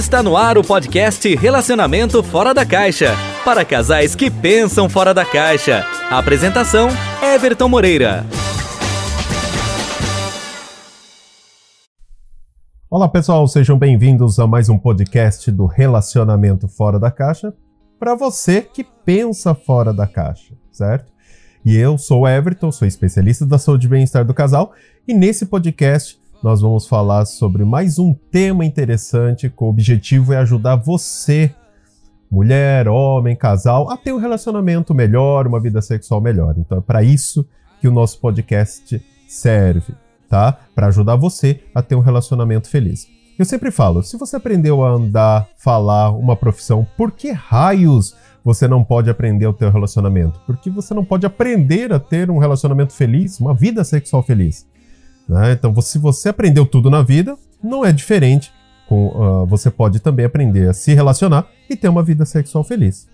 Está no ar o podcast Relacionamento Fora da Caixa para casais que pensam fora da caixa. Apresentação: Everton Moreira. Olá pessoal, sejam bem-vindos a mais um podcast do Relacionamento Fora da Caixa para você que pensa fora da caixa, certo? E eu sou Everton, sou especialista da saúde e bem-estar do casal, e nesse podcast nós vamos falar sobre mais um tema interessante com o objetivo é ajudar você, mulher, homem, casal, a ter um relacionamento melhor, uma vida sexual melhor. Então é para isso que o nosso podcast serve, tá? Para ajudar você a ter um relacionamento feliz. Eu sempre falo, se você aprendeu a andar, falar uma profissão, por que raios você não pode aprender o teu relacionamento? Porque você não pode aprender a ter um relacionamento feliz, uma vida sexual feliz. Né? Então, se você aprendeu tudo na vida, não é diferente. Com, uh, você pode também aprender a se relacionar e ter uma vida sexual feliz.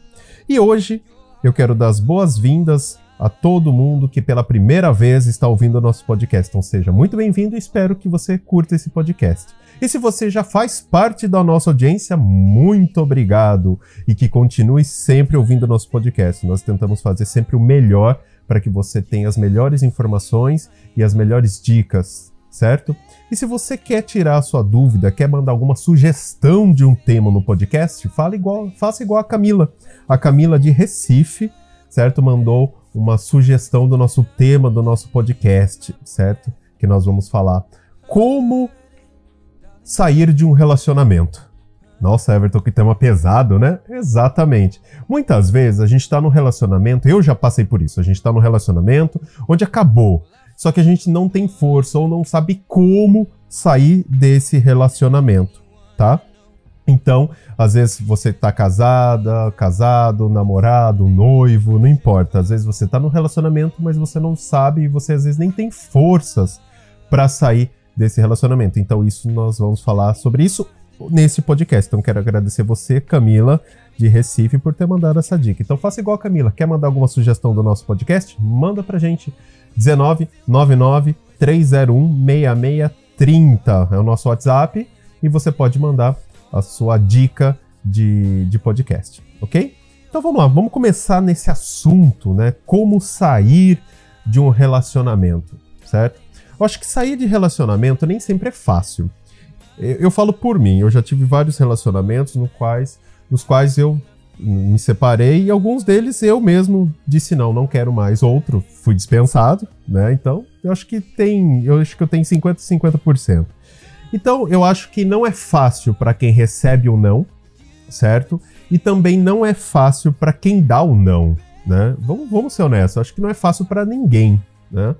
E hoje eu quero dar as boas-vindas a todo mundo que pela primeira vez está ouvindo o nosso podcast. Então seja muito bem-vindo e espero que você curta esse podcast. E se você já faz parte da nossa audiência, muito obrigado e que continue sempre ouvindo o nosso podcast. Nós tentamos fazer sempre o melhor para que você tenha as melhores informações e as melhores dicas, certo? E se você quer tirar a sua dúvida, quer mandar alguma sugestão de um tema no podcast, fala igual, faça igual a Camila. A Camila de Recife, certo? Mandou uma sugestão do nosso tema do nosso podcast, certo? Que nós vamos falar como sair de um relacionamento. Nossa, Everton, que tema pesado, né? Exatamente. Muitas vezes a gente está num relacionamento, eu já passei por isso, a gente está num relacionamento onde acabou, só que a gente não tem força ou não sabe como sair desse relacionamento, tá? Então, às vezes você está casada, casado, namorado, noivo, não importa. Às vezes você está num relacionamento, mas você não sabe e você às vezes nem tem forças para sair desse relacionamento. Então, isso nós vamos falar sobre isso nesse podcast. Então quero agradecer você, Camila, de Recife, por ter mandado essa dica. Então faça igual a Camila. Quer mandar alguma sugestão do nosso podcast? Manda pra gente. 19 99 301 6630 é o nosso WhatsApp e você pode mandar a sua dica de, de podcast, ok? Então vamos lá, vamos começar nesse assunto, né? Como sair de um relacionamento, certo? Eu acho que sair de relacionamento nem sempre é fácil. Eu, eu falo por mim, eu já tive vários relacionamentos no quais, nos quais eu me separei e alguns deles eu mesmo disse não, não quero mais. Outro fui dispensado, né? Então, eu acho que tem, eu acho que eu tenho 50 50%. Então, eu acho que não é fácil para quem recebe o não, certo? E também não é fácil para quem dá o não, né? Vamos, vamos ser honestos, acho que não é fácil para ninguém, né?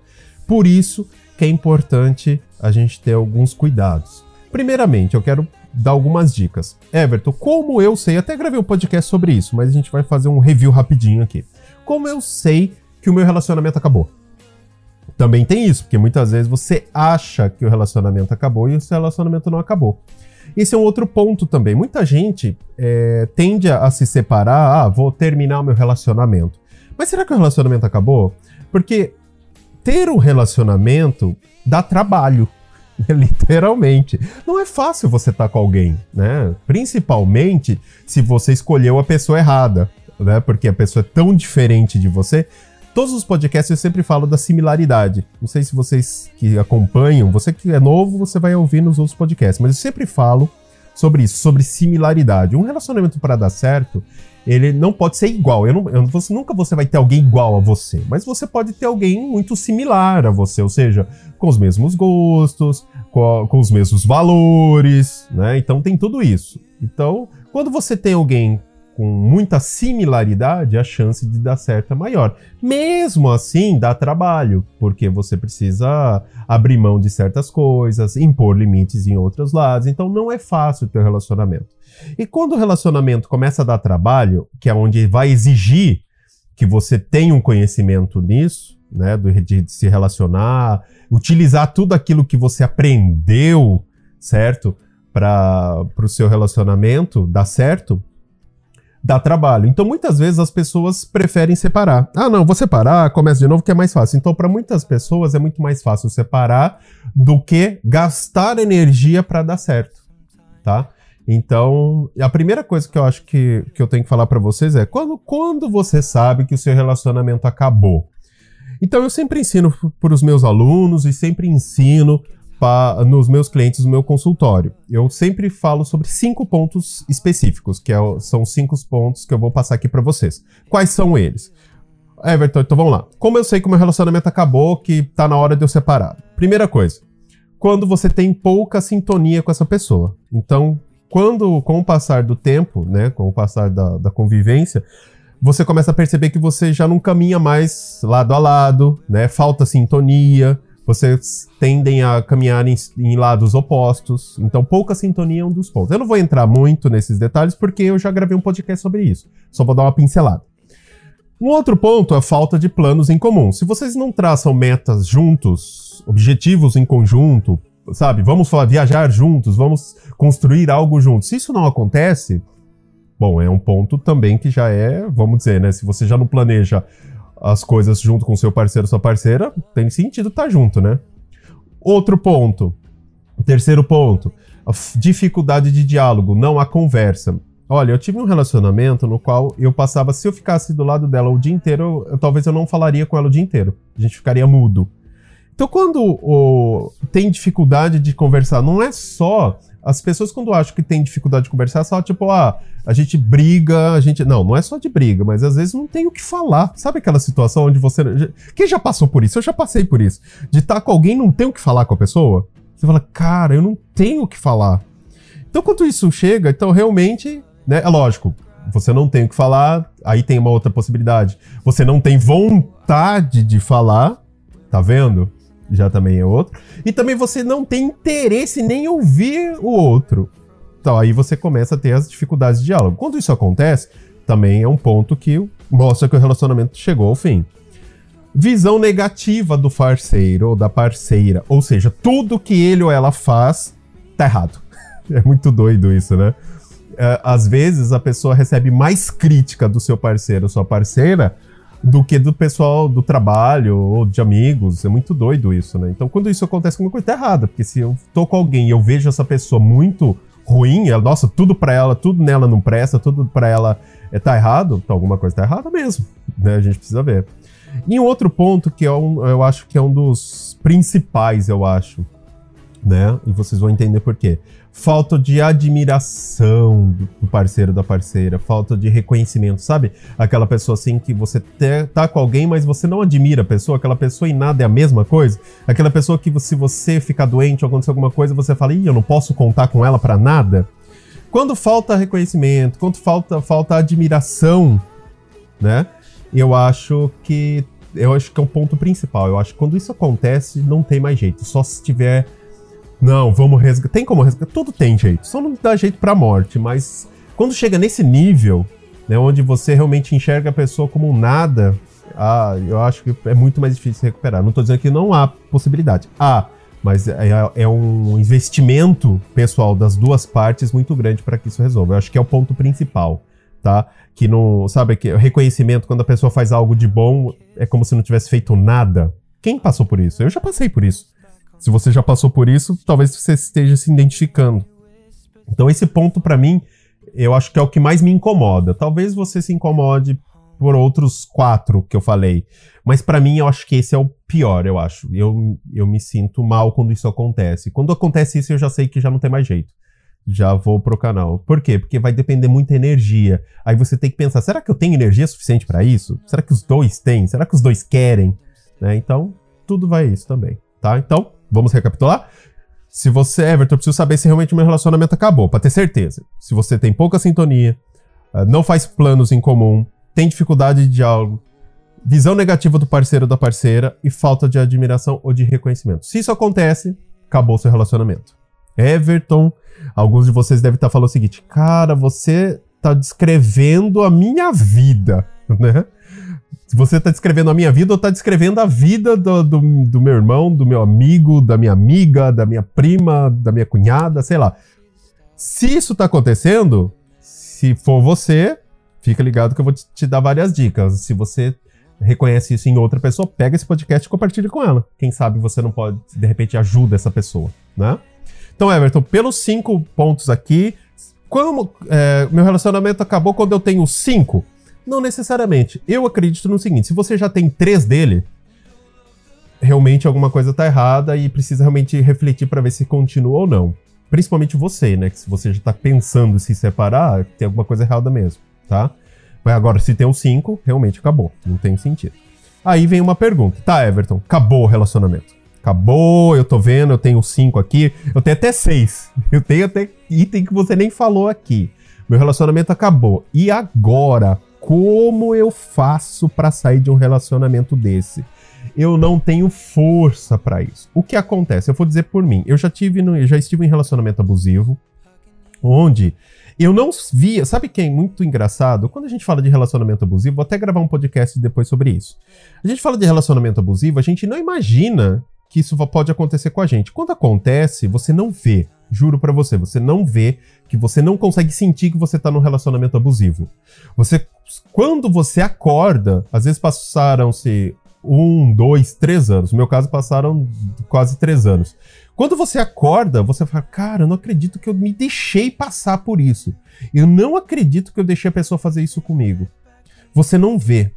Por isso que é importante a gente ter alguns cuidados. Primeiramente, eu quero dar algumas dicas. Everton, como eu sei, até gravei um podcast sobre isso, mas a gente vai fazer um review rapidinho aqui. Como eu sei que o meu relacionamento acabou? Também tem isso, porque muitas vezes você acha que o relacionamento acabou e o seu relacionamento não acabou. Esse é um outro ponto também. Muita gente é, tende a se separar, ah, vou terminar o meu relacionamento. Mas será que o relacionamento acabou? Porque ter um relacionamento dá trabalho. Literalmente. Não é fácil você estar tá com alguém, né? Principalmente se você escolheu a pessoa errada, né? Porque a pessoa é tão diferente de você. Todos os podcasts eu sempre falo da similaridade. Não sei se vocês que acompanham, você que é novo, você vai ouvir nos outros podcasts, mas eu sempre falo sobre isso, sobre similaridade. Um relacionamento para dar certo, ele não pode ser igual. Eu não, eu, você, nunca você vai ter alguém igual a você, mas você pode ter alguém muito similar a você, ou seja, com os mesmos gostos, com, com os mesmos valores, né? Então tem tudo isso. Então, quando você tem alguém com muita similaridade, a chance de dar certo é maior. Mesmo assim, dá trabalho, porque você precisa abrir mão de certas coisas, impor limites em outros lados. Então, não é fácil ter relacionamento. E quando o relacionamento começa a dar trabalho, que é onde vai exigir que você tenha um conhecimento nisso, né, de, de se relacionar, utilizar tudo aquilo que você aprendeu, certo, para o seu relacionamento dar certo, dá trabalho. Então, muitas vezes as pessoas preferem separar. Ah, não, vou separar, começa de novo, que é mais fácil. Então, para muitas pessoas é muito mais fácil separar do que gastar energia para dar certo, tá? Então, a primeira coisa que eu acho que, que eu tenho que falar para vocês é quando, quando você sabe que o seu relacionamento acabou. Então, eu sempre ensino para os meus alunos e sempre ensino nos meus clientes no meu consultório. Eu sempre falo sobre cinco pontos específicos, que é, são cinco pontos que eu vou passar aqui para vocês. Quais são eles? Everton, então vamos lá. Como eu sei que o meu relacionamento acabou, que tá na hora de eu separar? Primeira coisa, quando você tem pouca sintonia com essa pessoa. Então, quando, com o passar do tempo, né, com o passar da, da convivência, você começa a perceber que você já não caminha mais lado a lado, né? Falta sintonia, vocês tendem a caminhar em, em, lados opostos. Então, pouca sintonia é um dos pontos. Eu não vou entrar muito nesses detalhes porque eu já gravei um podcast sobre isso. Só vou dar uma pincelada. Um outro ponto é a falta de planos em comum. Se vocês não traçam metas juntos, objetivos em conjunto, sabe? Vamos falar, viajar juntos, vamos construir algo juntos. Se isso não acontece, bom, é um ponto também que já é, vamos dizer, né? Se você já não planeja as coisas junto com seu parceiro, sua parceira, tem sentido estar tá junto, né? Outro ponto, terceiro ponto, dificuldade de diálogo, não há conversa. Olha, eu tive um relacionamento no qual eu passava, se eu ficasse do lado dela o dia inteiro, eu, talvez eu não falaria com ela o dia inteiro. A gente ficaria mudo. Então, quando o, tem dificuldade de conversar, não é só. As pessoas, quando acham que tem dificuldade de conversar, só tipo, ah, a gente briga, a gente. Não, não é só de briga, mas às vezes não tem o que falar. Sabe aquela situação onde você. Quem já passou por isso? Eu já passei por isso. De estar com alguém não tem o que falar com a pessoa. Você fala, cara, eu não tenho o que falar. Então, quando isso chega, então realmente né? É lógico, você não tem o que falar, aí tem uma outra possibilidade. Você não tem vontade de falar, tá vendo? Já também é outro. E também você não tem interesse nem ouvir o outro. Então aí você começa a ter as dificuldades de diálogo. Quando isso acontece, também é um ponto que mostra que o relacionamento chegou ao fim. Visão negativa do parceiro ou da parceira. Ou seja, tudo que ele ou ela faz tá errado. É muito doido isso, né? é, às vezes a pessoa recebe mais crítica do seu parceiro ou sua parceira do que do pessoal do trabalho ou de amigos. É muito doido isso, né? Então, quando isso acontece, alguma coisa tá errada. Porque se eu tô com alguém e eu vejo essa pessoa muito ruim, ela, nossa, tudo pra ela, tudo nela não presta, tudo pra ela é, tá errado, então alguma coisa tá errada mesmo, né? A gente precisa ver. E um outro ponto que é um, eu acho que é um dos principais, eu acho, né? E vocês vão entender por quê falta de admiração do parceiro da parceira, falta de reconhecimento, sabe? Aquela pessoa assim que você tá com alguém, mas você não admira a pessoa, aquela pessoa e nada é a mesma coisa, aquela pessoa que se você ficar doente ou acontecer alguma coisa, você fala, Ih, eu não posso contar com ela para nada. Quando falta reconhecimento, quando falta falta admiração, né? Eu acho que eu acho que é o ponto principal. Eu acho que quando isso acontece, não tem mais jeito. Só se tiver não, vamos resgatar. Tem como resgatar? Tudo tem jeito. Só não dá jeito pra morte, mas quando chega nesse nível, né, onde você realmente enxerga a pessoa como um nada, ah, eu acho que é muito mais difícil recuperar. Não tô dizendo que não há possibilidade. Há, mas é, é um investimento pessoal das duas partes muito grande para que isso resolva. Eu acho que é o ponto principal, tá? Que não, sabe, que o reconhecimento quando a pessoa faz algo de bom é como se não tivesse feito nada. Quem passou por isso? Eu já passei por isso. Se você já passou por isso, talvez você esteja se identificando. Então esse ponto para mim, eu acho que é o que mais me incomoda. Talvez você se incomode por outros quatro que eu falei, mas para mim eu acho que esse é o pior, eu acho. Eu, eu me sinto mal quando isso acontece. Quando acontece isso, eu já sei que já não tem mais jeito. Já vou pro canal. Por quê? Porque vai depender muita energia. Aí você tem que pensar: será que eu tenho energia suficiente para isso? Será que os dois têm? Será que os dois querem? Né? Então, tudo vai isso também, tá? Então, Vamos recapitular? Se você, Everton, eu preciso saber se realmente o meu relacionamento acabou, para ter certeza. Se você tem pouca sintonia, eh, não faz planos em comum, tem dificuldade de diálogo, visão negativa do parceiro ou da parceira e falta de admiração ou de reconhecimento. Se isso acontece, acabou seu relacionamento. Everton, alguns de vocês devem estar falando o seguinte: cara, você está descrevendo a minha vida, né? Se você tá descrevendo a minha vida ou tá descrevendo a vida do, do, do, meu irmão, do meu amigo, da minha amiga, da minha prima, da minha cunhada, sei lá. Se isso tá acontecendo, se for você, fica ligado que eu vou te, te dar várias dicas. Se você reconhece isso em outra pessoa, pega esse podcast e compartilha com ela. Quem sabe você não pode, de repente, ajuda essa pessoa, né? Então, Everton, pelos cinco pontos aqui, como é, meu relacionamento acabou quando eu tenho cinco? Não necessariamente. Eu acredito no seguinte: se você já tem três dele, realmente alguma coisa tá errada e precisa realmente refletir para ver se continua ou não. Principalmente você, né? Que se você já tá pensando em se separar, tem alguma coisa errada mesmo, tá? Mas agora, se tem os cinco, realmente acabou. Não tem sentido. Aí vem uma pergunta. Tá, Everton, acabou o relacionamento. Acabou, eu tô vendo, eu tenho cinco aqui. Eu tenho até seis. Eu tenho até item que você nem falou aqui. Meu relacionamento acabou. E agora? Como eu faço para sair de um relacionamento desse? eu não tenho força para isso. O que acontece? Eu vou dizer por mim. Eu já tive, no, eu já estive em relacionamento abusivo, onde eu não via. Sabe quem é muito engraçado? Quando a gente fala de relacionamento abusivo, vou até gravar um podcast depois sobre isso. A gente fala de relacionamento abusivo, a gente não imagina que isso pode acontecer com a gente. Quando acontece, você não vê. Juro para você, você não vê que você não consegue sentir que você tá num relacionamento abusivo. Você quando você acorda, às vezes passaram-se um, dois, três anos. No meu caso, passaram quase três anos. Quando você acorda, você fala: Cara, eu não acredito que eu me deixei passar por isso. Eu não acredito que eu deixei a pessoa fazer isso comigo. Você não vê.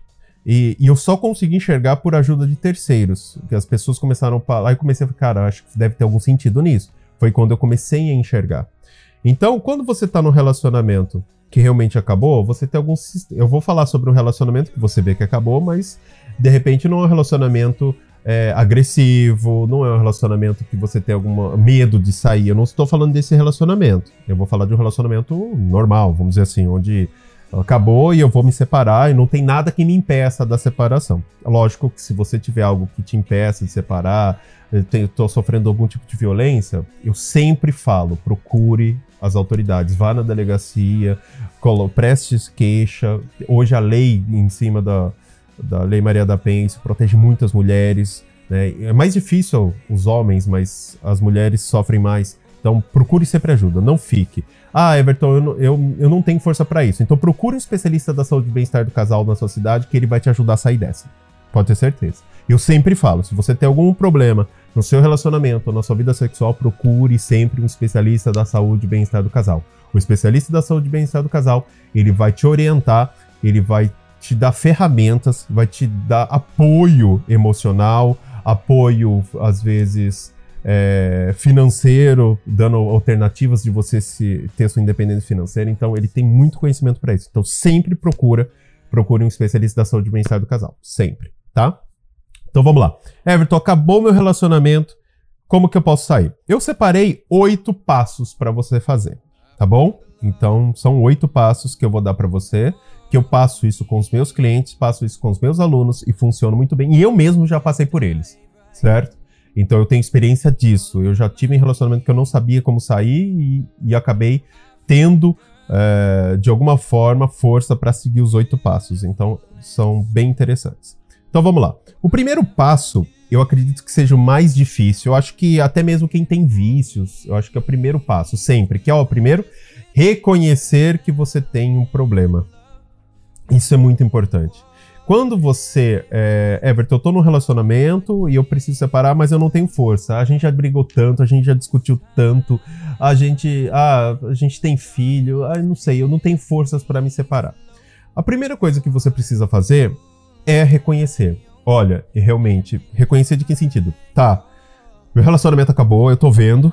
E, e eu só consegui enxergar por ajuda de terceiros. Que as pessoas começaram a falar. Aí comecei a falar: Cara, acho que deve ter algum sentido nisso. Foi quando eu comecei a enxergar. Então, quando você tá no relacionamento que realmente acabou, você tem alguns. Eu vou falar sobre um relacionamento que você vê que acabou, mas de repente não é um relacionamento é, agressivo, não é um relacionamento que você tem algum medo de sair. Eu não estou falando desse relacionamento. Eu vou falar de um relacionamento normal, vamos dizer assim, onde acabou e eu vou me separar e não tem nada que me impeça da separação. Lógico que se você tiver algo que te impeça de separar, estou sofrendo algum tipo de violência, eu sempre falo, procure as autoridades, vá na delegacia, preste queixa. Hoje a lei em cima da, da Lei Maria da Penha, protege muitas mulheres. Né? É mais difícil os homens, mas as mulheres sofrem mais. Então procure sempre ajuda, não fique. Ah, Everton, eu, eu, eu não tenho força para isso. Então procure um especialista da saúde e bem-estar do casal na sua cidade que ele vai te ajudar a sair dessa. Pode ter certeza. Eu sempre falo, se você tem algum problema no seu relacionamento ou na sua vida sexual, procure sempre um especialista da saúde e bem-estar do casal. O especialista da saúde e bem-estar do casal, ele vai te orientar, ele vai te dar ferramentas, vai te dar apoio emocional, apoio, às vezes, é, financeiro, dando alternativas de você se, ter sua independência financeira. Então, ele tem muito conhecimento para isso. Então, sempre procura, procure um especialista da saúde bem-estar do casal. Sempre, tá? Então, vamos lá. Everton, acabou meu relacionamento. Como que eu posso sair? Eu separei oito passos para você fazer, tá bom? Então, são oito passos que eu vou dar para você que eu passo isso com os meus clientes, passo isso com os meus alunos e funciona muito bem. E eu mesmo já passei por eles, certo? Então eu tenho experiência disso. Eu já tive um relacionamento que eu não sabia como sair e, e acabei tendo, é, de alguma forma, força para seguir os oito passos. Então são bem interessantes. Então vamos lá. O primeiro passo, eu acredito que seja o mais difícil. Eu acho que até mesmo quem tem vícios, eu acho que é o primeiro passo, sempre. Que é o primeiro, reconhecer que você tem um problema. Isso é muito importante. Quando você, é, Everton, eu tô num relacionamento e eu preciso separar, mas eu não tenho força. A gente já brigou tanto, a gente já discutiu tanto, a gente, ah, a gente tem filho, ah, não sei, eu não tenho forças para me separar. A primeira coisa que você precisa fazer é reconhecer. Olha, realmente, reconhecer de que sentido? Tá, meu relacionamento acabou, eu tô vendo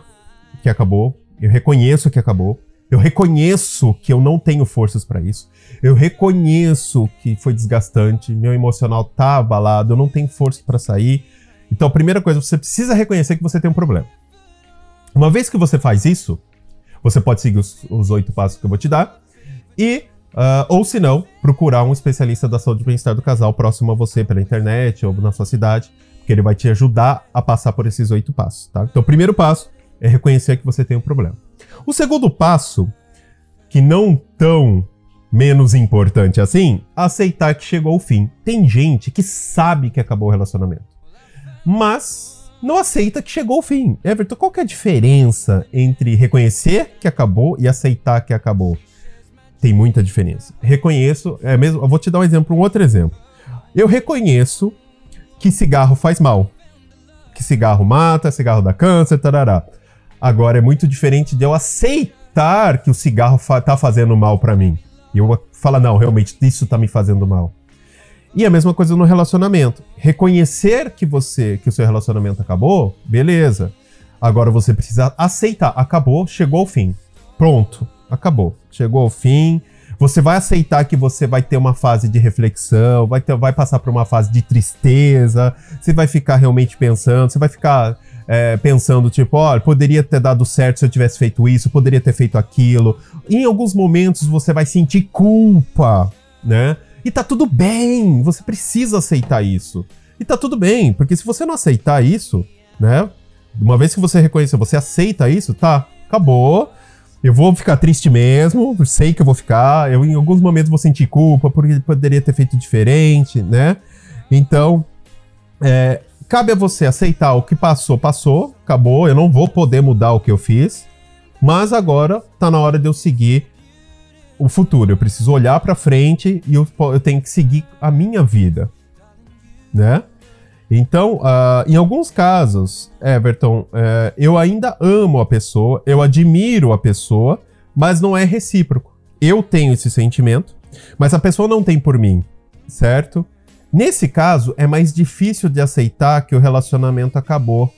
que acabou, eu reconheço que acabou, eu reconheço que eu não tenho forças para isso. Eu reconheço que foi desgastante, meu emocional tá abalado, eu não tenho força para sair. Então, a primeira coisa, você precisa reconhecer que você tem um problema. Uma vez que você faz isso, você pode seguir os oito passos que eu vou te dar e Uh, ou se não, procurar um especialista da saúde e bem-estar do casal próximo a você pela internet ou na sua cidade, que ele vai te ajudar a passar por esses oito passos, tá? Então, o primeiro passo é reconhecer que você tem um problema. O segundo passo, que não tão menos importante assim, aceitar que chegou ao fim. Tem gente que sabe que acabou o relacionamento, mas não aceita que chegou ao fim. Everton, qual que é a diferença entre reconhecer que acabou e aceitar que acabou? Tem muita diferença. Reconheço, é mesmo, eu vou te dar um exemplo, um outro exemplo. Eu reconheço que cigarro faz mal. Que cigarro mata, cigarro dá câncer, tarará. Agora é muito diferente de eu aceitar que o cigarro fa tá fazendo mal para mim. E eu falar, não, realmente, isso tá me fazendo mal. E a mesma coisa no relacionamento. Reconhecer que você, que o seu relacionamento acabou, beleza. Agora você precisa aceitar. Acabou, chegou ao fim. Pronto, acabou. Chegou ao fim. Você vai aceitar que você vai ter uma fase de reflexão, vai, ter, vai passar por uma fase de tristeza, você vai ficar realmente pensando, você vai ficar é, pensando, tipo, olha, poderia ter dado certo se eu tivesse feito isso, poderia ter feito aquilo. Em alguns momentos você vai sentir culpa, né? E tá tudo bem, você precisa aceitar isso. E tá tudo bem, porque se você não aceitar isso, né? Uma vez que você reconhecer, você aceita isso, tá, acabou. Eu vou ficar triste mesmo, sei que eu vou ficar. Eu, em alguns momentos, vou sentir culpa porque poderia ter feito diferente, né? Então, é, cabe a você aceitar o que passou, passou, acabou. Eu não vou poder mudar o que eu fiz, mas agora tá na hora de eu seguir o futuro. Eu preciso olhar para frente e eu, eu tenho que seguir a minha vida, né? Então, uh, em alguns casos, Everton, uh, eu ainda amo a pessoa, eu admiro a pessoa, mas não é recíproco. Eu tenho esse sentimento, mas a pessoa não tem por mim, certo? Nesse caso, é mais difícil de aceitar que o relacionamento acabou.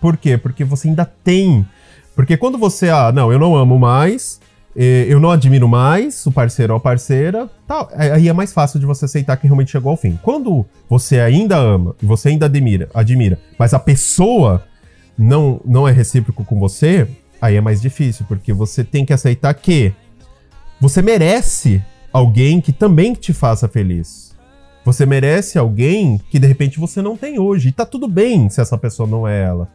Por quê? Porque você ainda tem. Porque quando você, ah, não, eu não amo mais, eu não admiro mais o parceiro ou a parceira, tal. Aí é mais fácil de você aceitar que realmente chegou ao fim. Quando você ainda ama e você ainda admira, admira, mas a pessoa não, não é recíproco com você, aí é mais difícil, porque você tem que aceitar que você merece alguém que também te faça feliz. Você merece alguém que de repente você não tem hoje. E tá tudo bem se essa pessoa não é ela.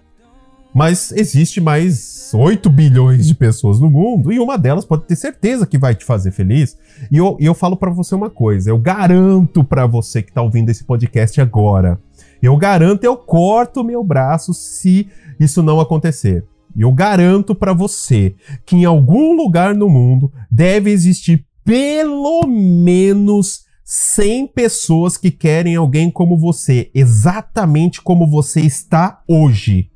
Mas existe mais 8 bilhões de pessoas no mundo e uma delas pode ter certeza que vai te fazer feliz. E eu, eu falo para você uma coisa: eu garanto para você que tá ouvindo esse podcast agora, eu garanto, eu corto meu braço se isso não acontecer. E eu garanto para você que em algum lugar no mundo deve existir pelo menos 100 pessoas que querem alguém como você, exatamente como você está hoje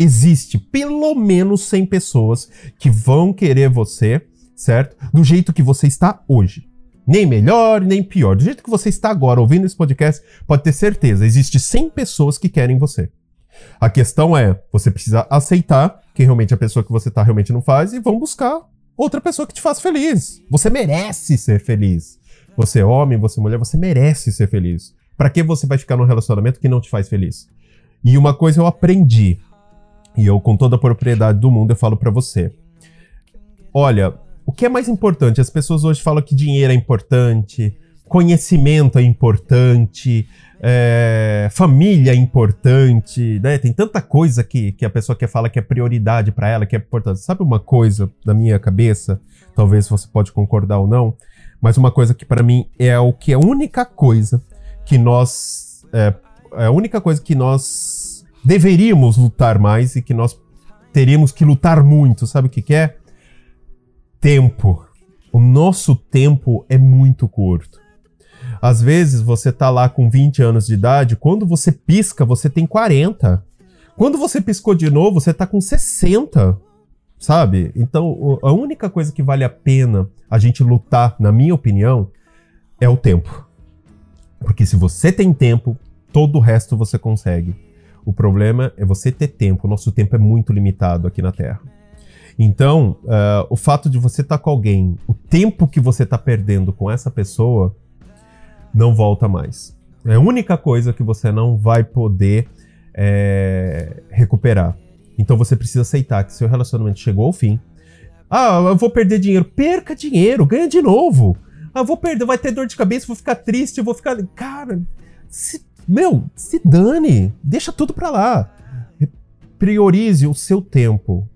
existe pelo menos 100 pessoas que vão querer você, certo? Do jeito que você está hoje. Nem melhor, nem pior. Do jeito que você está agora ouvindo esse podcast, pode ter certeza, existe 100 pessoas que querem você. A questão é, você precisa aceitar que realmente a pessoa que você está realmente não faz e vão buscar outra pessoa que te faça feliz. Você merece ser feliz. Você é homem, você é mulher, você merece ser feliz. Para que você vai ficar num relacionamento que não te faz feliz? E uma coisa eu aprendi e eu, com toda a propriedade do mundo, eu falo para você. Olha, o que é mais importante? As pessoas hoje falam que dinheiro é importante, conhecimento é importante, é, família é importante, né? Tem tanta coisa que, que a pessoa quer falar que é prioridade para ela, que é importante. Sabe uma coisa da minha cabeça? Talvez você pode concordar ou não, mas uma coisa que para mim é o que é a única coisa que nós é, é a única coisa que nós deveríamos lutar mais e que nós teríamos que lutar muito. Sabe o que, que é? Tempo. O nosso tempo é muito curto. Às vezes você tá lá com 20 anos de idade, quando você pisca, você tem 40. Quando você piscou de novo, você tá com 60. Sabe? Então, a única coisa que vale a pena a gente lutar, na minha opinião, é o tempo. Porque se você tem tempo, todo o resto você consegue. O problema é você ter tempo. O nosso tempo é muito limitado aqui na Terra. Então, uh, o fato de você estar tá com alguém, o tempo que você está perdendo com essa pessoa, não volta mais. É a única coisa que você não vai poder é, recuperar. Então você precisa aceitar que seu relacionamento chegou ao fim. Ah, eu vou perder dinheiro. Perca dinheiro, ganha de novo. Ah, vou perder, vai ter dor de cabeça, vou ficar triste, vou ficar. Cara, se meu, se dane, deixa tudo pra lá. Priorize o seu tempo,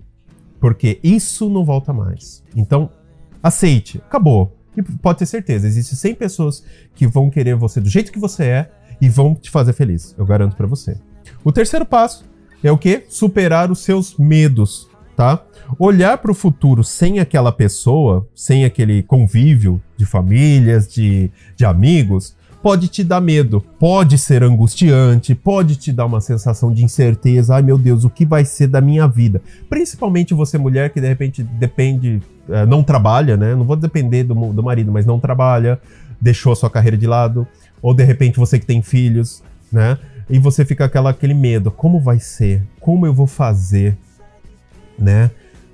porque isso não volta mais. Então, aceite, acabou. E pode ter certeza, existem 100 pessoas que vão querer você do jeito que você é e vão te fazer feliz. Eu garanto para você. O terceiro passo é o que? Superar os seus medos, tá? Olhar para o futuro sem aquela pessoa, sem aquele convívio de famílias, de, de amigos, pode te dar medo, pode ser angustiante, pode te dar uma sensação de incerteza. Ai meu Deus, o que vai ser da minha vida? Principalmente você, mulher, que de repente depende, é, não trabalha, né? Não vou depender do, do marido, mas não trabalha, deixou a sua carreira de lado. Ou de repente você que tem filhos, né? E você fica aquela, aquele medo: como vai ser? Como eu vou fazer? Né?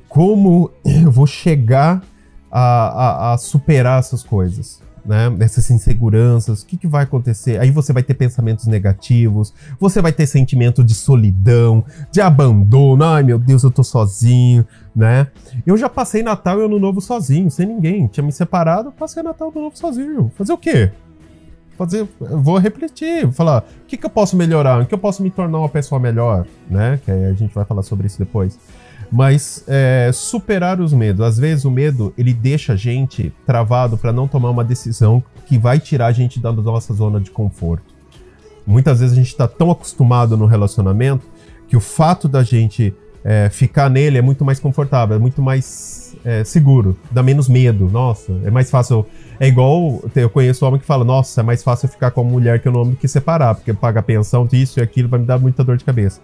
Como eu vou chegar a, a, a superar essas coisas? né, essas inseguranças, o que, que vai acontecer? Aí você vai ter pensamentos negativos, você vai ter sentimento de solidão, de abandono, ai meu Deus, eu tô sozinho, né? Eu já passei Natal e Ano Novo sozinho, sem ninguém, tinha me separado, passei Natal e Ano Novo sozinho. Fazer o quê? Fazer, vou refletir, vou falar, o que, que eu posso melhorar? O que eu posso me tornar uma pessoa melhor, né? Que a gente vai falar sobre isso depois. Mas é, superar os medos. Às vezes o medo ele deixa a gente travado para não tomar uma decisão que vai tirar a gente da nossa zona de conforto. Muitas vezes a gente está tão acostumado no relacionamento que o fato da gente é, ficar nele é muito mais confortável, é muito mais é, seguro, dá menos medo. Nossa, é mais fácil. É igual eu conheço homem que fala: Nossa, é mais fácil ficar com uma mulher que eu não amo que separar, porque paga pensão disso e aquilo vai me dar muita dor de cabeça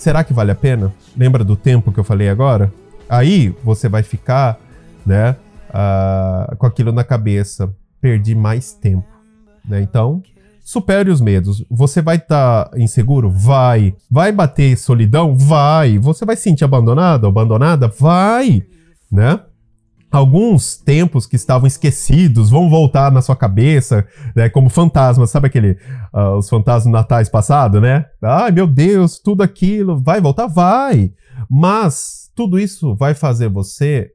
será que vale a pena? Lembra do tempo que eu falei agora? Aí você vai ficar, né, uh, com aquilo na cabeça. Perdi mais tempo, né? Então, supere os medos. Você vai estar tá inseguro? Vai. Vai bater solidão? Vai. Você vai se sentir abandonado, abandonada? Vai, né? alguns tempos que estavam esquecidos vão voltar na sua cabeça, né, como fantasmas, sabe aquele uh, os fantasmas natais passado, né? Ai, meu Deus, tudo aquilo vai voltar, vai. Mas tudo isso vai fazer você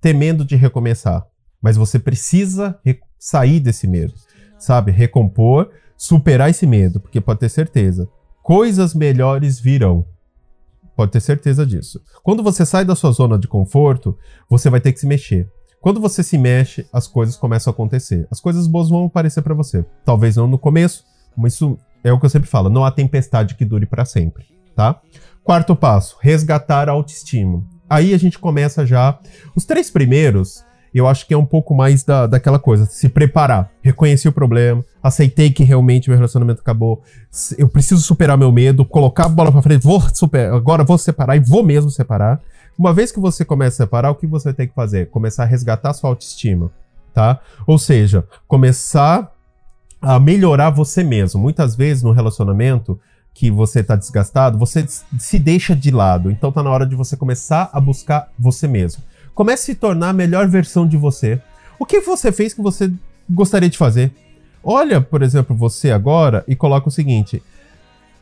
ter medo de recomeçar. Mas você precisa sair desse medo, sabe? Recompor, superar esse medo, porque pode ter certeza, coisas melhores virão. Pode ter certeza disso. Quando você sai da sua zona de conforto, você vai ter que se mexer. Quando você se mexe, as coisas começam a acontecer. As coisas boas vão aparecer para você. Talvez não no começo, mas isso é o que eu sempre falo, não há tempestade que dure para sempre, tá? Quarto passo, resgatar a autoestima. Aí a gente começa já os três primeiros, eu acho que é um pouco mais da, daquela coisa, se preparar. Reconheci o problema, aceitei que realmente meu relacionamento acabou, eu preciso superar meu medo, colocar a bola pra frente, vou superar, agora vou separar e vou mesmo separar. Uma vez que você começa a separar, o que você ter que fazer? Começar a resgatar sua autoestima, tá? Ou seja, começar a melhorar você mesmo. Muitas vezes no relacionamento que você está desgastado, você se deixa de lado. Então tá na hora de você começar a buscar você mesmo. Comece a se tornar a melhor versão de você. O que você fez que você gostaria de fazer? Olha, por exemplo, você agora e coloca o seguinte: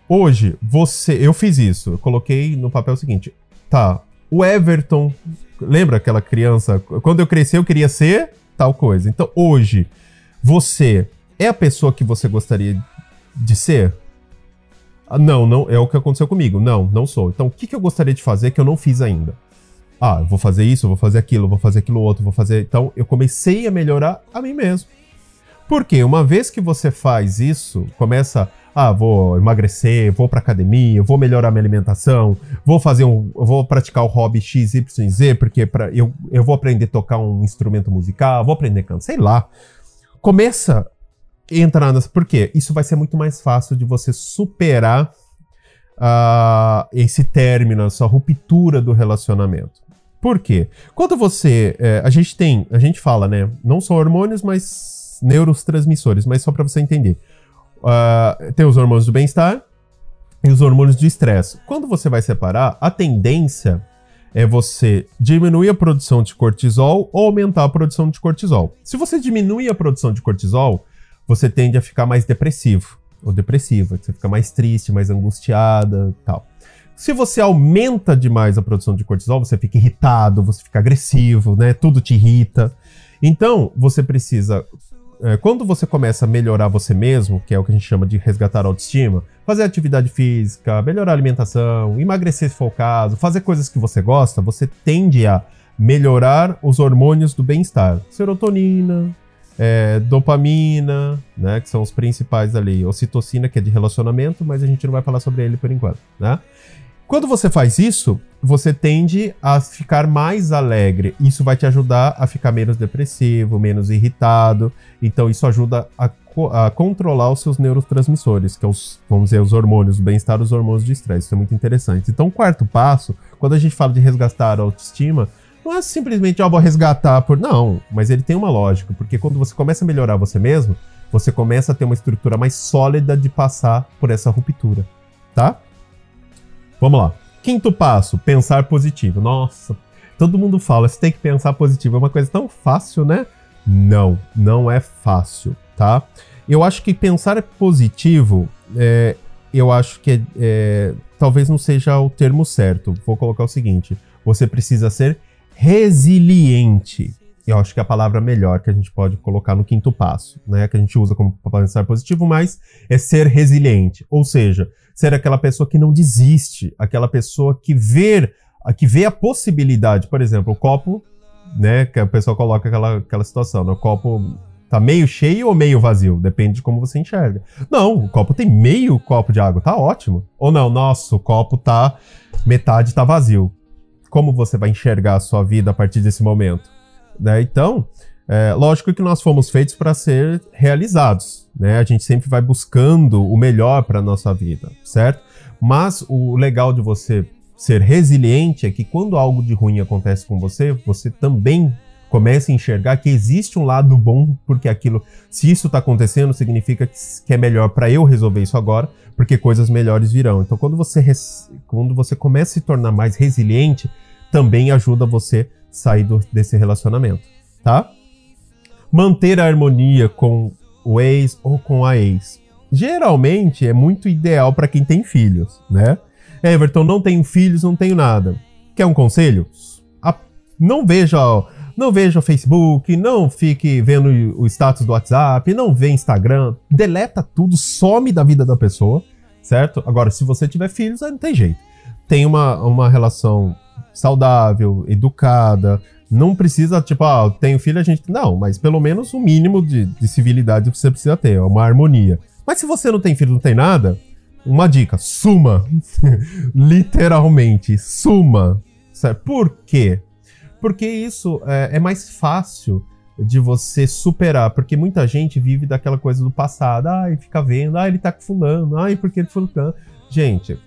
hoje você, eu fiz isso, eu coloquei no papel o seguinte, tá? O Everton, lembra aquela criança? Quando eu crescer eu queria ser tal coisa. Então hoje você é a pessoa que você gostaria de ser? Ah, não, não é o que aconteceu comigo. Não, não sou. Então o que, que eu gostaria de fazer que eu não fiz ainda? ah, vou fazer isso, vou fazer aquilo, vou fazer aquilo outro, vou fazer. Então, eu comecei a melhorar a mim mesmo. Porque uma vez que você faz isso, começa, ah, vou emagrecer, vou pra academia, vou melhorar minha alimentação, vou fazer um, vou praticar o hobby XYZ, porque pra, eu, eu vou aprender a tocar um instrumento musical, vou aprender a cantar, sei lá. Começa a entrar nas. Por quê? Isso vai ser muito mais fácil de você superar uh, esse término, essa ruptura do relacionamento. Por quê? Quando você. É, a gente tem. A gente fala, né? Não são hormônios, mas neurotransmissores, mas só para você entender. Uh, tem os hormônios do bem-estar e os hormônios do estresse. Quando você vai separar, a tendência é você diminuir a produção de cortisol ou aumentar a produção de cortisol. Se você diminui a produção de cortisol, você tende a ficar mais depressivo ou depressiva, você fica mais triste, mais angustiada, tal. Se você aumenta demais a produção de cortisol, você fica irritado, você fica agressivo, né? Tudo te irrita. Então, você precisa. É, quando você começa a melhorar você mesmo, que é o que a gente chama de resgatar a autoestima, fazer atividade física, melhorar a alimentação, emagrecer se for o caso, fazer coisas que você gosta, você tende a melhorar os hormônios do bem-estar. Serotonina, é, dopamina, né, que são os principais ali, ocitocina, que é de relacionamento, mas a gente não vai falar sobre ele por enquanto, né? Quando você faz isso, você tende a ficar mais alegre. Isso vai te ajudar a ficar menos depressivo, menos irritado. Então, isso ajuda a a controlar os seus neurotransmissores, que é os, vamos dizer, os hormônios, o bem-estar, os hormônios de estresse. Isso é muito interessante. Então, o quarto passo, quando a gente fala de resgatar a autoestima, não é simplesmente, ó, oh, vou resgatar por. Não, mas ele tem uma lógica, porque quando você começa a melhorar você mesmo, você começa a ter uma estrutura mais sólida de passar por essa ruptura, tá? Vamos lá. Quinto passo, pensar positivo. Nossa, todo mundo fala, você tem que pensar positivo. É uma coisa tão fácil, né? Não, não é fácil, tá? Eu acho que pensar positivo, é, eu acho que é, é, talvez não seja o termo certo. Vou colocar o seguinte: você precisa ser resiliente. Eu acho que é a palavra melhor que a gente pode colocar no quinto passo, né? Que a gente usa como pensar positivo, mas é ser resiliente. Ou seja, ser aquela pessoa que não desiste, aquela pessoa que vê, que vê a possibilidade. Por exemplo, o copo né? Que a pessoa coloca aquela, aquela situação, né? O copo tá meio cheio ou meio vazio? Depende de como você enxerga. Não, o copo tem meio copo de água, tá ótimo. Ou não, nossa, o copo tá metade tá vazio. Como você vai enxergar a sua vida a partir desse momento? Né? Então, é, lógico que nós fomos feitos para ser realizados, né? A gente sempre vai buscando o melhor para nossa vida, certo? Mas o legal de você ser resiliente é que quando algo de ruim acontece com você, você também começa a enxergar que existe um lado bom, porque aquilo, se isso está acontecendo, significa que é melhor para eu resolver isso agora, porque coisas melhores virão. Então, quando você, quando você começa a se tornar mais resiliente, também ajuda você sair do, desse relacionamento, tá? Manter a harmonia com o ex ou com a ex. Geralmente é muito ideal para quem tem filhos, né? Everton, não tenho filhos, não tenho nada. Quer um conselho? A... Não veja, não veja o Facebook, não fique vendo o status do WhatsApp, não vê Instagram, deleta tudo, some da vida da pessoa, certo? Agora, se você tiver filhos, aí não tem jeito. Tem uma, uma relação saudável, educada, não precisa, tipo, ah, tenho filho, a gente. Não, mas pelo menos o mínimo de, de civilidade que você precisa ter, uma harmonia. Mas se você não tem filho, não tem nada, uma dica, suma. Literalmente, suma. Certo? Por quê? Porque isso é, é, mais fácil de você superar, porque muita gente vive daquela coisa do passado, ai, fica vendo, ai, ele tá com fulano, ai, porque ele fulano. Gente,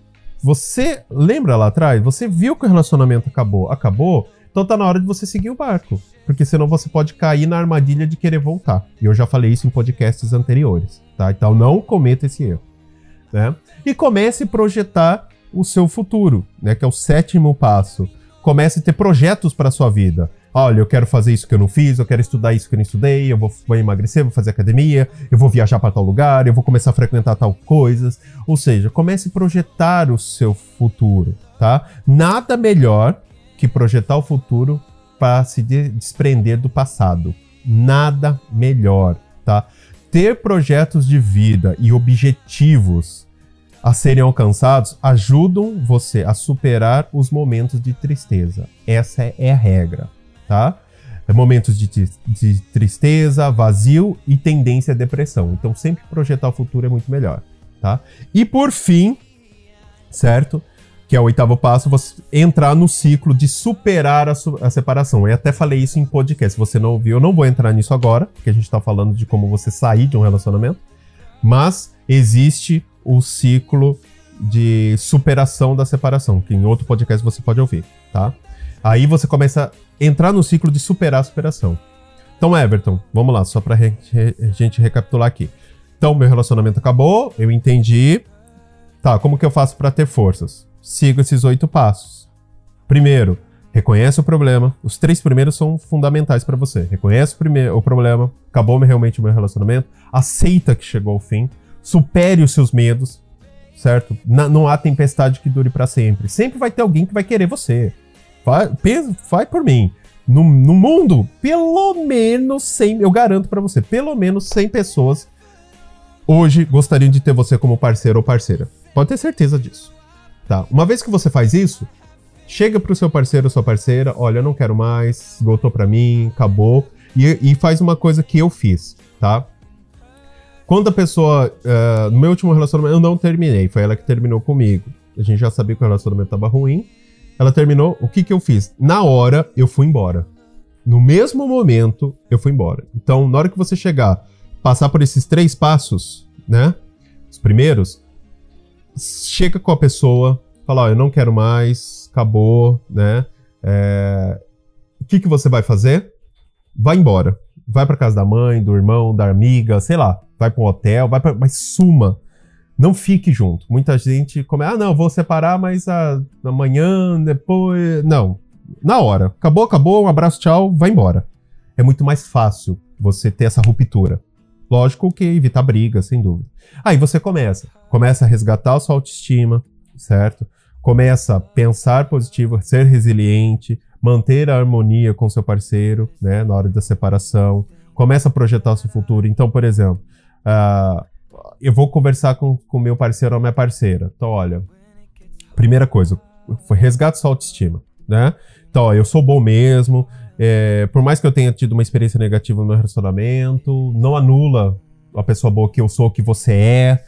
você lembra lá atrás? Você viu que o relacionamento acabou, acabou, então tá na hora de você seguir o barco, porque senão você pode cair na armadilha de querer voltar. E eu já falei isso em podcasts anteriores, tá? Então não cometa esse erro né? E comece a projetar o seu futuro, né? Que é o sétimo passo. Comece a ter projetos para sua vida. Olha, eu quero fazer isso que eu não fiz, eu quero estudar isso que eu não estudei, eu vou, vou emagrecer, vou fazer academia, eu vou viajar para tal lugar, eu vou começar a frequentar tal coisas. Ou seja, comece a projetar o seu futuro, tá? Nada melhor que projetar o futuro para se desprender do passado. Nada melhor, tá? Ter projetos de vida e objetivos a serem alcançados ajudam você a superar os momentos de tristeza. Essa é a regra, tá? É momentos de, de tristeza, vazio e tendência à depressão. Então, sempre projetar o futuro é muito melhor, tá? E por fim, certo? Que é o oitavo passo, você entrar no ciclo de superar a, a separação. Eu até falei isso em podcast. Se você não ouviu, eu não vou entrar nisso agora, porque a gente tá falando de como você sair de um relacionamento. Mas existe o ciclo de superação da separação, que em outro podcast você pode ouvir, tá? Aí você começa a entrar no ciclo de superar a superação. Então, Everton, vamos lá, só pra re gente recapitular aqui. Então, meu relacionamento acabou, eu entendi. Tá, como que eu faço para ter forças? Sigo esses oito passos. Primeiro, reconhece o problema. Os três primeiros são fundamentais para você. Reconhece o, primeiro, o problema, acabou realmente o meu relacionamento, aceita que chegou ao fim, supere os seus medos, certo? Na, não há tempestade que dure para sempre. Sempre vai ter alguém que vai querer você. Vai, vai por mim. No, no, mundo, pelo menos 100, eu garanto para você, pelo menos 100 pessoas hoje gostariam de ter você como parceiro ou parceira. Pode ter certeza disso. Tá? Uma vez que você faz isso, chega pro seu parceiro ou sua parceira, olha, eu não quero mais, esgotou para mim, acabou, e, e faz uma coisa que eu fiz, tá? Quando a pessoa. Uh, no meu último relacionamento, eu não terminei. Foi ela que terminou comigo. A gente já sabia que o relacionamento tava ruim. Ela terminou. O que que eu fiz? Na hora, eu fui embora. No mesmo momento, eu fui embora. Então, na hora que você chegar passar por esses três passos, né? Os primeiros, chega com a pessoa, fala, ó, eu não quero mais, acabou, né? É... O que, que você vai fazer? Vai embora. Vai para casa da mãe, do irmão, da amiga, sei lá. Vai para um hotel, vai pra... mas suma. Não fique junto. Muita gente come, ah, não, vou separar, mas ah, amanhã, depois. Não. Na hora. Acabou, acabou, um abraço, tchau, vai embora. É muito mais fácil você ter essa ruptura. Lógico que evitar briga, sem dúvida. Aí você começa. Começa a resgatar a sua autoestima, certo? Começa a pensar positivo, ser resiliente, manter a harmonia com seu parceiro, né, na hora da separação. Começa a projetar o seu futuro. Então, por exemplo, uh, eu vou conversar com o meu parceiro ou minha parceira. Então, olha, primeira coisa, foi resgate sua autoestima, né? Então, ó, eu sou bom mesmo, é, por mais que eu tenha tido uma experiência negativa no meu relacionamento, não anula a pessoa boa que eu sou, que você é.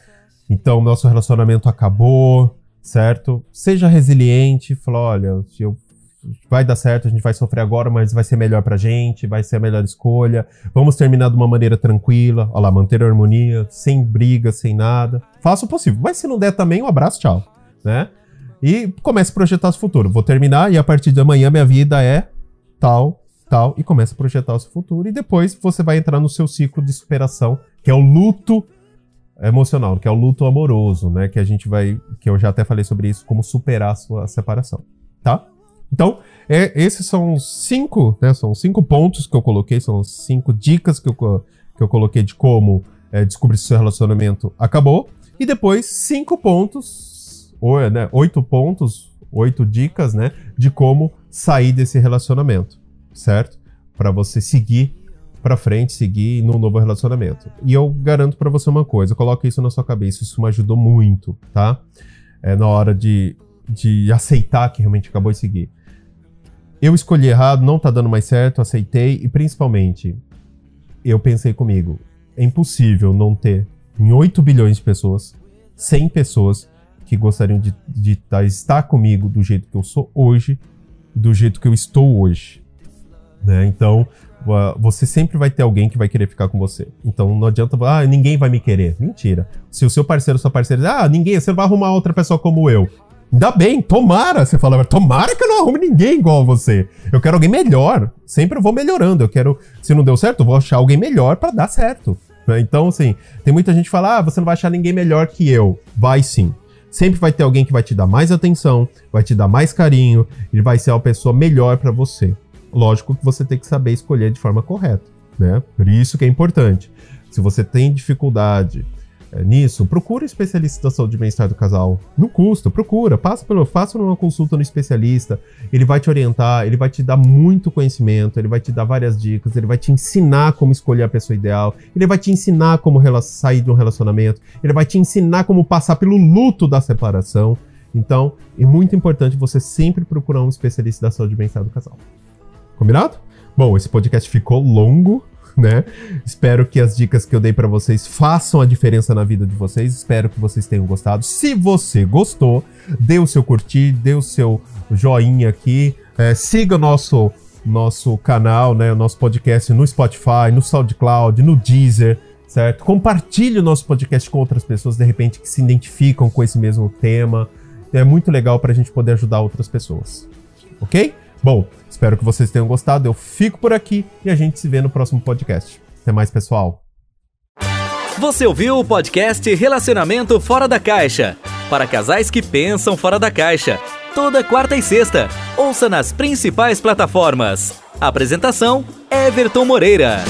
Então, nosso relacionamento acabou, certo? Seja resiliente, fala, olha, eu, vai dar certo, a gente vai sofrer agora, mas vai ser melhor pra gente, vai ser a melhor escolha. Vamos terminar de uma maneira tranquila, olha lá, manter a harmonia, sem briga, sem nada. Faça o possível. Mas se não der também, um abraço, tchau, né? E comece a projetar o futuro. Vou terminar e a partir de amanhã minha vida é tal, tal, e começa a projetar o seu futuro. E depois você vai entrar no seu ciclo de superação, que é o luto emocional, que é o luto amoroso, né? Que a gente vai. Que eu já até falei sobre isso, como superar a sua separação. Tá? Então, é, esses são cinco, né? São cinco pontos que eu coloquei, são cinco dicas que eu, que eu coloquei de como é, descobrir se seu relacionamento acabou. E depois, cinco pontos, ou, né, oito pontos, oito dicas, né? De como sair desse relacionamento, certo? Para você seguir para frente, seguir no novo relacionamento. E eu garanto para você uma coisa, coloque isso na sua cabeça, isso me ajudou muito, tá? É na hora de, de aceitar que realmente acabou de seguir. Eu escolhi errado, não tá dando mais certo, aceitei e principalmente eu pensei comigo, é impossível não ter em 8 bilhões de pessoas, 100 pessoas que gostariam de, de tá, estar comigo do jeito que eu sou hoje do jeito que eu estou hoje. Né? Então, você sempre vai ter alguém que vai querer ficar com você. Então não adianta, ah, ninguém vai me querer. Mentira. Se o seu parceiro, sua parceira diz, ah, ninguém, você vai arrumar outra pessoa como eu. Ainda bem, tomara, você fala, tomara que eu não arrume ninguém igual a você. Eu quero alguém melhor. Sempre eu vou melhorando. Eu quero, se não deu certo, eu vou achar alguém melhor para dar certo. Né? Então, assim, tem muita gente que fala, ah, você não vai achar ninguém melhor que eu. Vai sim. Sempre vai ter alguém que vai te dar mais atenção, vai te dar mais carinho, e vai ser uma pessoa melhor para você. Lógico que você tem que saber escolher de forma correta, né? Por isso que é importante. Se você tem dificuldade é, nisso, procura um especialista da saúde e bem-estar do casal. Não custa, procura, passa pelo, faça uma consulta no especialista. Ele vai te orientar, ele vai te dar muito conhecimento, ele vai te dar várias dicas, ele vai te ensinar como escolher a pessoa ideal, ele vai te ensinar como sair de um relacionamento, ele vai te ensinar como passar pelo luto da separação. Então, é muito importante você sempre procurar um especialista da saúde e bem-estar do casal. Combinado? Bom, esse podcast ficou longo, né? Espero que as dicas que eu dei para vocês façam a diferença na vida de vocês. Espero que vocês tenham gostado. Se você gostou, dê o seu curtir, dê o seu joinha aqui, é, siga nosso nosso canal, né, o nosso podcast no Spotify, no SoundCloud, no Deezer, certo? Compartilhe o nosso podcast com outras pessoas de repente que se identificam com esse mesmo tema. É muito legal para a gente poder ajudar outras pessoas, ok? Bom, espero que vocês tenham gostado. Eu fico por aqui e a gente se vê no próximo podcast. Até mais, pessoal. Você ouviu o podcast Relacionamento Fora da Caixa para casais que pensam fora da caixa. Toda quarta e sexta. Ouça nas principais plataformas. Apresentação: Everton Moreira.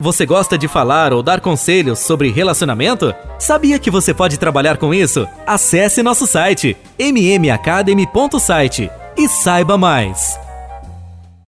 Você gosta de falar ou dar conselhos sobre relacionamento? Sabia que você pode trabalhar com isso? Acesse nosso site mmacademy.site e saiba mais.